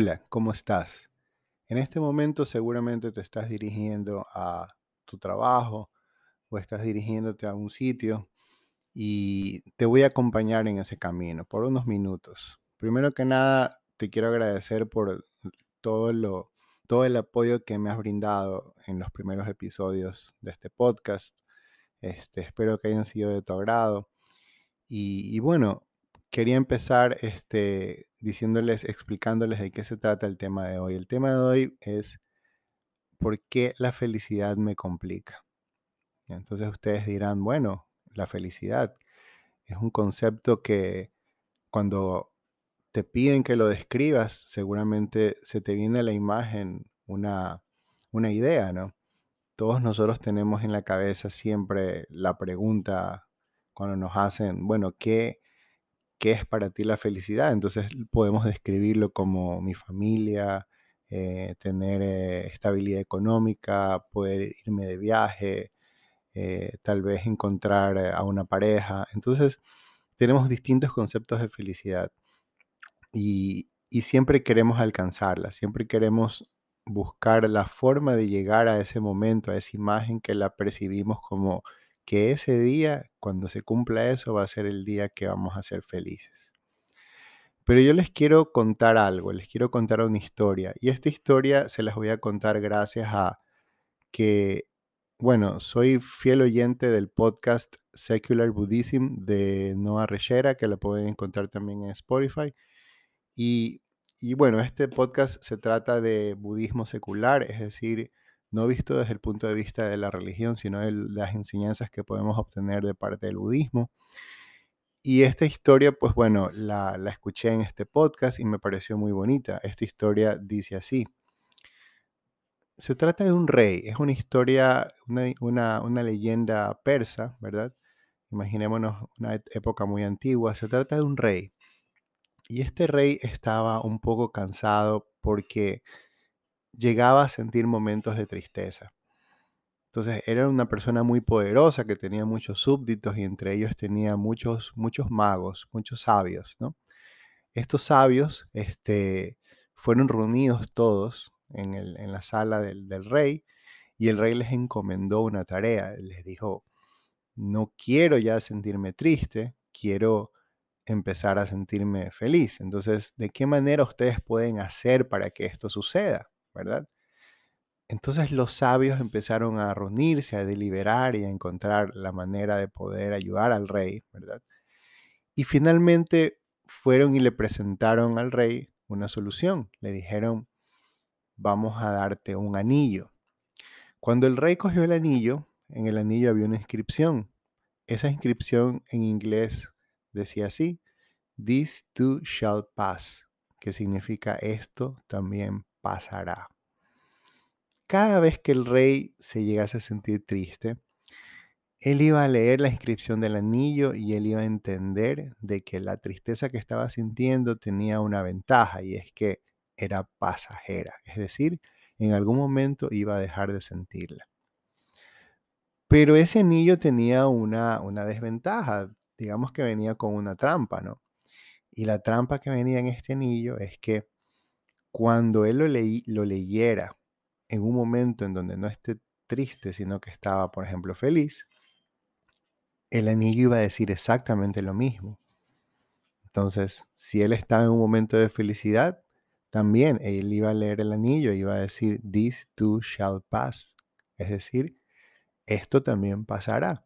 Hola, ¿cómo estás? En este momento seguramente te estás dirigiendo a tu trabajo o estás dirigiéndote a un sitio y te voy a acompañar en ese camino por unos minutos. Primero que nada, te quiero agradecer por todo lo, todo el apoyo que me has brindado en los primeros episodios de este podcast. Este, espero que hayan sido de tu agrado. Y, y bueno, quería empezar este, diciéndoles, explicándoles de qué se trata el tema de hoy. El tema de hoy es por qué la felicidad me complica. Entonces ustedes dirán, bueno, la felicidad es un concepto que cuando te piden que lo describas, seguramente se te viene a la imagen una, una idea, ¿no? Todos nosotros tenemos en la cabeza siempre la pregunta cuando nos hacen, bueno, ¿qué, qué es para ti la felicidad? Entonces podemos describirlo como mi familia, eh, tener eh, estabilidad económica, poder irme de viaje, eh, tal vez encontrar a una pareja. Entonces tenemos distintos conceptos de felicidad y, y siempre queremos alcanzarla, siempre queremos buscar la forma de llegar a ese momento, a esa imagen que la percibimos como que ese día, cuando se cumpla eso, va a ser el día que vamos a ser felices. Pero yo les quiero contar algo, les quiero contar una historia. Y esta historia se las voy a contar gracias a que, bueno, soy fiel oyente del podcast Secular Buddhism de Noah Rechera, que lo pueden encontrar también en Spotify. Y, y bueno, este podcast se trata de budismo secular, es decir, no visto desde el punto de vista de la religión, sino de las enseñanzas que podemos obtener de parte del budismo. Y esta historia, pues bueno, la, escuché en este podcast y me pareció muy bonita. Esta historia dice así. Se trata de un rey, es una historia, una, una leyenda persa, ¿verdad? Imaginémonos una época muy antigua. Se trata de un rey. Y este rey estaba un poco cansado porque llegaba a sentir momentos de tristeza. Entonces era una persona muy poderosa que tenía muchos súbditos y entre ellos tenía muchos, muchos magos, muchos sabios, ¿no? Estos sabios este, fueron reunidos todos en, la sala del, del, rey y el rey les encomendó una tarea. Les dijo, no quiero ya sentirme triste, quiero empezar a sentirme feliz. Entonces, ¿de qué manera ustedes pueden hacer para que esto suceda? ¿Verdad? Entonces los sabios empezaron a reunirse, a deliberar y a encontrar la manera de poder ayudar al rey, ¿verdad? Y finalmente fueron y le presentaron al rey una solución. Le dijeron, vamos a darte un anillo. Cuando el rey cogió el anillo, en el anillo había una inscripción. Esa inscripción en inglés decía así, This too shall pass, que significa esto también pasará cada vez que el rey se llegase a sentir triste, él iba a leer la inscripción del anillo y él iba a entender de que la tristeza que estaba sintiendo tenía una ventaja y es que era pasajera, es decir, en algún momento iba a dejar de sentirla. Pero ese anillo tenía una, una desventaja, digamos que venía con una trampa, ¿no? Y la trampa que venía en este anillo es que cuando él lo, leí, lo leyera en un momento en donde no esté triste, sino que estaba, por ejemplo, feliz, el anillo iba a decir exactamente lo mismo. Entonces, si él estaba en un momento de felicidad, también él iba a leer el anillo y iba a decir, this too shall pass. Es decir, esto también pasará.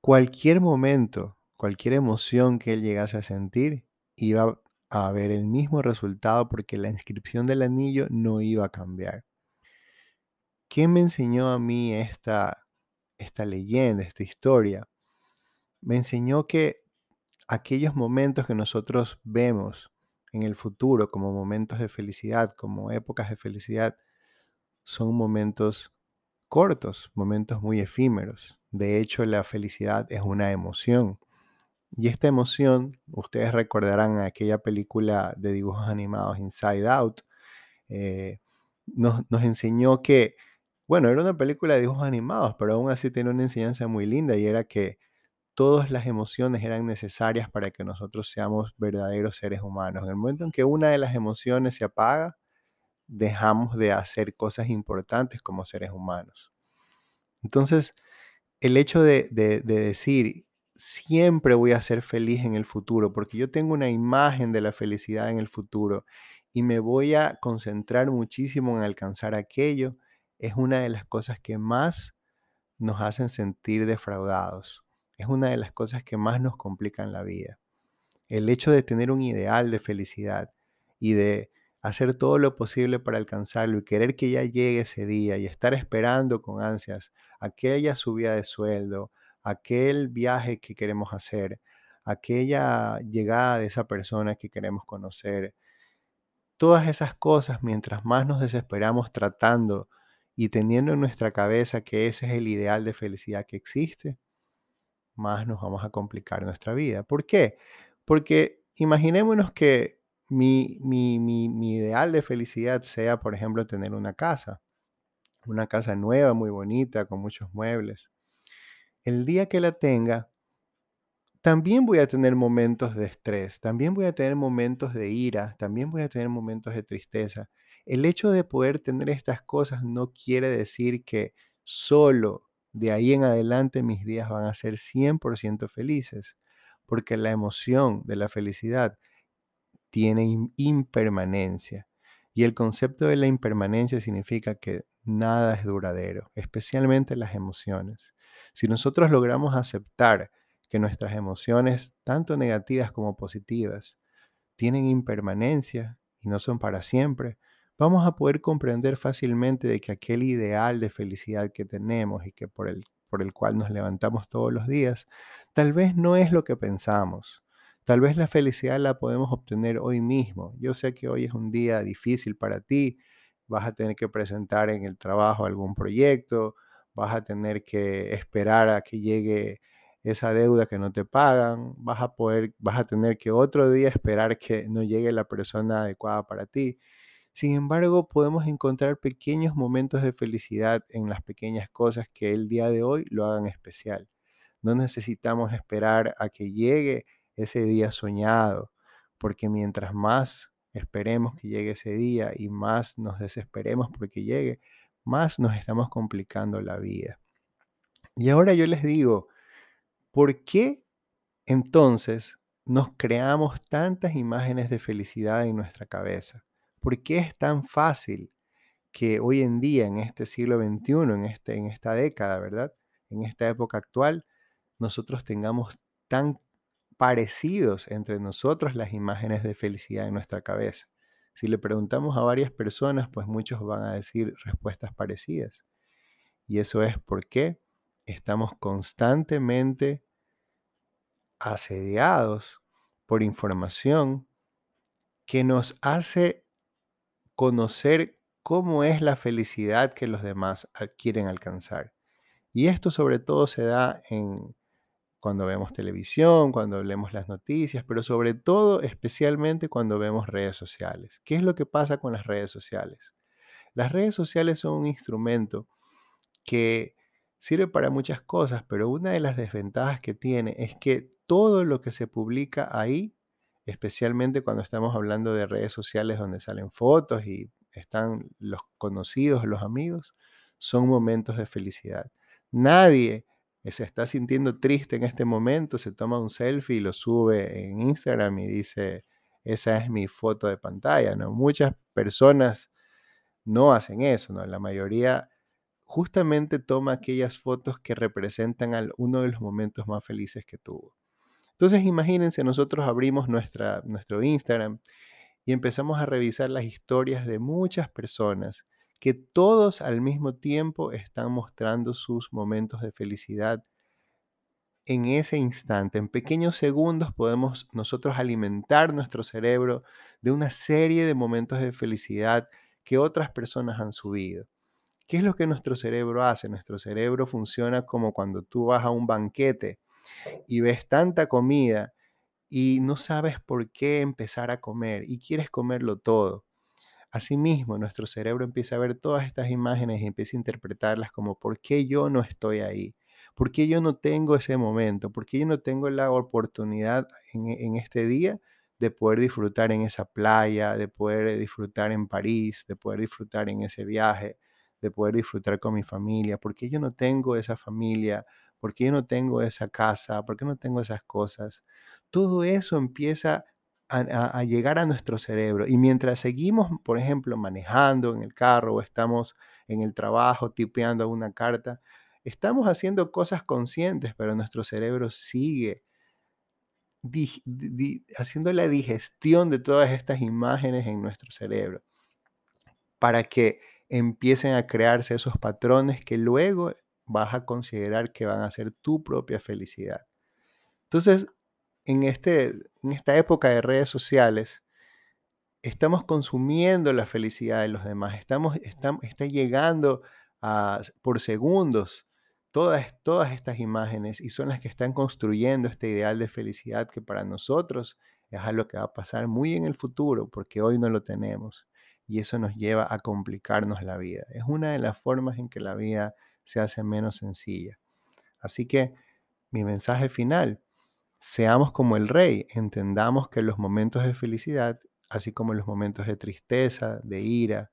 Cualquier momento, cualquier emoción que él llegase a sentir, iba a haber el mismo resultado porque la inscripción del anillo no iba a cambiar. ¿Qué me enseñó a mí esta, esta leyenda, esta historia? Me enseñó que aquellos momentos que nosotros vemos en el futuro como momentos de felicidad, como épocas de felicidad, son momentos cortos, momentos muy efímeros. De hecho, la felicidad es una emoción. Y esta emoción, ustedes recordarán aquella película de dibujos animados Inside Out, eh, nos, enseñó que bueno, era una película de dibujos animados, pero aún así tiene una enseñanza muy linda y era que todas las emociones eran necesarias para que nosotros seamos verdaderos seres humanos. En el momento en que una de las emociones se apaga, dejamos de hacer cosas importantes como seres humanos. Entonces, el hecho de, de decir, siempre voy a ser feliz en el futuro, porque yo tengo una imagen de la felicidad en el futuro y me voy a concentrar muchísimo en alcanzar aquello, es una de las cosas que más nos hacen sentir defraudados. Es una de las cosas que más nos complican la vida. El hecho de tener un ideal de felicidad y de hacer todo lo posible para alcanzarlo y querer que ya llegue ese día y estar esperando con ansias aquella subida de sueldo, aquel viaje que queremos hacer, aquella llegada de esa persona que queremos conocer. Todas esas cosas, mientras más nos desesperamos tratando y teniendo en nuestra cabeza que ese es el ideal de felicidad que existe, más nos vamos a complicar nuestra vida. ¿Por qué? Porque imaginémonos que mi, mi, mi, mi ideal de felicidad sea, por ejemplo, tener una casa, una casa nueva, muy bonita, con muchos muebles. El día que la tenga, también voy a tener momentos de estrés, también voy a tener momentos de ira, también voy a tener momentos de tristeza. El hecho de poder tener estas cosas no quiere decir que solo de ahí en adelante mis días van a ser 100% felices, porque la emoción de la felicidad tiene impermanencia. Y el concepto de la impermanencia significa que nada es duradero, especialmente las emociones. Si nosotros logramos aceptar que nuestras emociones, tanto negativas como positivas, tienen impermanencia y no son para siempre, vamos a poder comprender fácilmente de que aquel ideal de felicidad que tenemos y que por el, por el cual nos levantamos todos los días, tal vez no es lo que pensamos. Tal vez la felicidad la podemos obtener hoy mismo. Yo sé que hoy es un día difícil para ti, vas a tener que presentar en el trabajo algún proyecto, vas a tener que esperar a que llegue esa deuda que no te pagan, vas a poder, vas a tener que otro día esperar que no llegue la persona adecuada para ti. Sin embargo, podemos encontrar pequeños momentos de felicidad en las pequeñas cosas que el día de hoy lo hagan especial. No necesitamos esperar a que llegue ese día soñado, porque mientras más esperemos que llegue ese día y más nos desesperemos porque llegue, más nos estamos complicando la vida. Y ahora yo les digo, ¿por qué entonces nos creamos tantas imágenes de felicidad en nuestra cabeza? ¿Por qué es tan fácil que hoy en día, en este siglo XXI, en, este, en esta década, ¿verdad? En esta época actual, nosotros tengamos tan parecidos entre nosotros las imágenes de felicidad en nuestra cabeza. Si le preguntamos a varias personas, pues muchos van a decir respuestas parecidas. Y eso es porque estamos constantemente asediados por información que nos hace conocer cómo es la felicidad que los demás quieren alcanzar. Y esto sobre todo se da en cuando vemos televisión, cuando leemos las noticias, pero sobre todo especialmente cuando vemos redes sociales. ¿Qué es lo que pasa con las redes sociales? Las redes sociales son un instrumento que sirve para muchas cosas, pero una de las desventajas que tiene es que todo lo que se publica ahí especialmente cuando estamos hablando de redes sociales donde salen fotos y están los conocidos, los amigos, son momentos de felicidad. Nadie se está sintiendo triste en este momento, se toma un selfie y lo sube en Instagram y dice, esa es mi foto de pantalla, ¿no? Muchas personas no hacen eso, ¿no? La mayoría justamente toma aquellas fotos que representan uno de los momentos más felices que tuvo. Entonces imagínense, nosotros abrimos nuestra, nuestro Instagram y empezamos a revisar las historias de muchas personas que todos al mismo tiempo están mostrando sus momentos de felicidad en ese instante. En pequeños segundos podemos nosotros alimentar nuestro cerebro de una serie de momentos de felicidad que otras personas han subido. ¿Qué es lo que nuestro cerebro hace? Nuestro cerebro funciona como cuando tú vas a un banquete y ves tanta comida y no sabes por qué empezar a comer y quieres comerlo todo. Asimismo, nuestro cerebro empieza a ver todas estas imágenes y empieza a interpretarlas como ¿por qué yo no estoy ahí? ¿Por qué yo no tengo ese momento? ¿Por qué yo no tengo la oportunidad en, en este día de poder disfrutar en esa playa, de poder disfrutar en París, de poder disfrutar en ese viaje, de poder disfrutar con mi familia? ¿Por qué yo no tengo esa familia? ¿Por qué yo no tengo esa casa? ¿Por qué no tengo esas cosas? Todo eso empieza a, llegar a nuestro cerebro. Y mientras seguimos, por ejemplo, manejando en el carro o estamos en el trabajo tipeando una carta, estamos haciendo cosas conscientes, pero nuestro cerebro sigue haciendo la digestión de todas estas imágenes en nuestro cerebro para que empiecen a crearse esos patrones que luego vas a considerar que van a ser tu propia felicidad. Entonces, en, este, en esta época de redes sociales, estamos consumiendo la felicidad de los demás, estamos, estam- está llegando a, por segundos todas, todas estas imágenes y son las que están construyendo este ideal de felicidad que para nosotros es algo que va a pasar muy en el futuro porque hoy no lo tenemos y eso nos lleva a complicarnos la vida. Es una de las formas en que la vida se hace menos sencilla. Así que mi mensaje final Seamos como el rey, entendamos que los momentos de felicidad, así como los momentos de tristeza, de ira,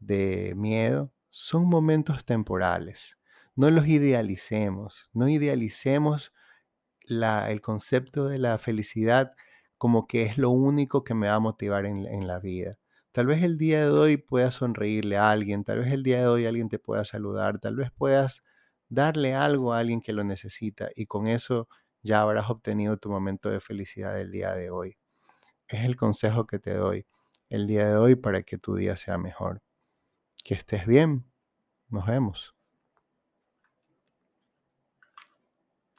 de miedo, son momentos temporales. No los idealicemos, no idealicemos la- el concepto de la felicidad como que es lo único que me va a motivar en, en la vida. Tal vez el día de hoy puedas sonreírle a alguien, tal vez el día de hoy alguien te pueda saludar, tal vez puedas darle algo a alguien que lo necesita y con eso ya habrás obtenido tu momento de felicidad del día de hoy. Es el consejo que te doy el día de hoy para que tu día sea mejor. Que estés bien. Nos vemos.